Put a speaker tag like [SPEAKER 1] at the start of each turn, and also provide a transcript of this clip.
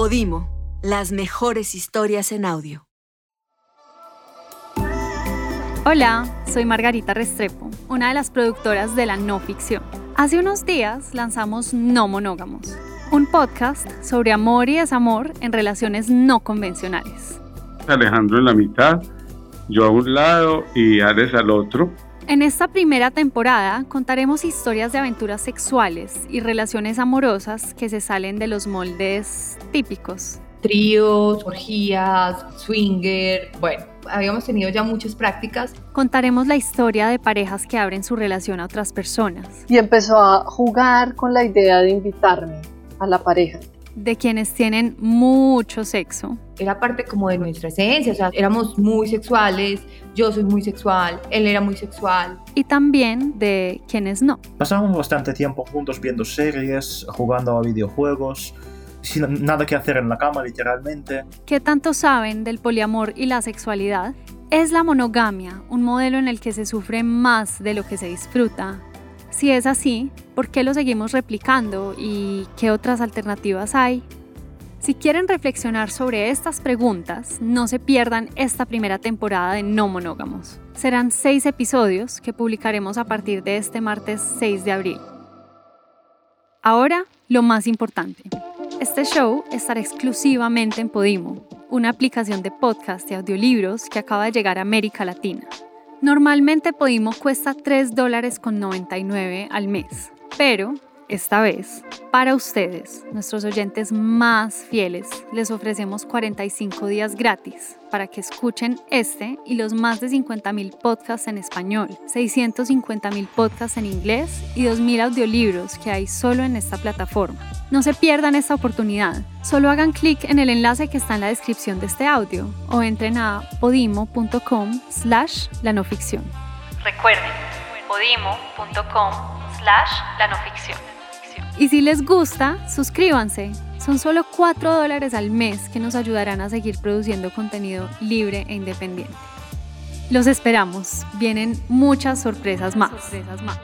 [SPEAKER 1] Podimo, las mejores historias en audio.
[SPEAKER 2] Hola, soy Margarita Restrepo, una de las productoras de la no ficción. Hace unos días lanzamos No Monógamos, un podcast sobre amor y desamor en relaciones no convencionales.
[SPEAKER 3] Alejandro en la mitad, yo a un lado y Ares al otro.
[SPEAKER 2] En esta primera temporada contaremos historias de aventuras sexuales y relaciones amorosas que se salen de los moldes típicos.
[SPEAKER 4] Tríos, orgías, swinger, bueno, habíamos tenido ya muchas prácticas.
[SPEAKER 2] Contaremos la historia de parejas que abren su relación a otras personas.
[SPEAKER 5] Y empezó a jugar con la idea de invitarme a la pareja.
[SPEAKER 2] De quienes tienen mucho sexo.
[SPEAKER 4] Era parte como de nuestra esencia, o sea, éramos muy sexuales, yo soy muy sexual, él era muy sexual.
[SPEAKER 2] Y también de quienes no.
[SPEAKER 6] Pasamos bastante tiempo juntos viendo series, jugando a videojuegos, sin nada que hacer en la cama literalmente.
[SPEAKER 2] ¿Qué tanto saben del poliamor y la sexualidad? ¿Es la monogamia un modelo en el que se sufre más de lo que se disfruta? Si es así, ¿por qué lo seguimos replicando y qué otras alternativas hay? Si quieren reflexionar sobre estas preguntas, no se pierdan esta primera temporada de No Monógamos. Serán seis episodios que publicaremos a partir de este martes 6 de abril. Ahora, lo más importante. Este show estará exclusivamente en Podimo, una aplicación de podcast y audiolibros que acaba de llegar a América Latina. Normalmente Podimo cuesta 3 dólares con 99 al mes, pero esta vez, para ustedes, nuestros oyentes más fieles, les ofrecemos 45 días gratis para que escuchen este y los más de 50.000 podcasts en español, 650.000 podcasts en inglés y 2.000 audiolibros que hay solo en esta plataforma. No se pierdan esta oportunidad. Solo hagan clic en el enlace que está en la descripción de este audio o entren a podimo.com slash la no ficción.
[SPEAKER 7] Recuerden, podimo.com slash la no ficción.
[SPEAKER 2] Y si les gusta, suscríbanse. Son solo 4 dólares al mes que nos ayudarán a seguir produciendo contenido libre e independiente. Los esperamos. Vienen muchas sorpresas más. Sorpresas más.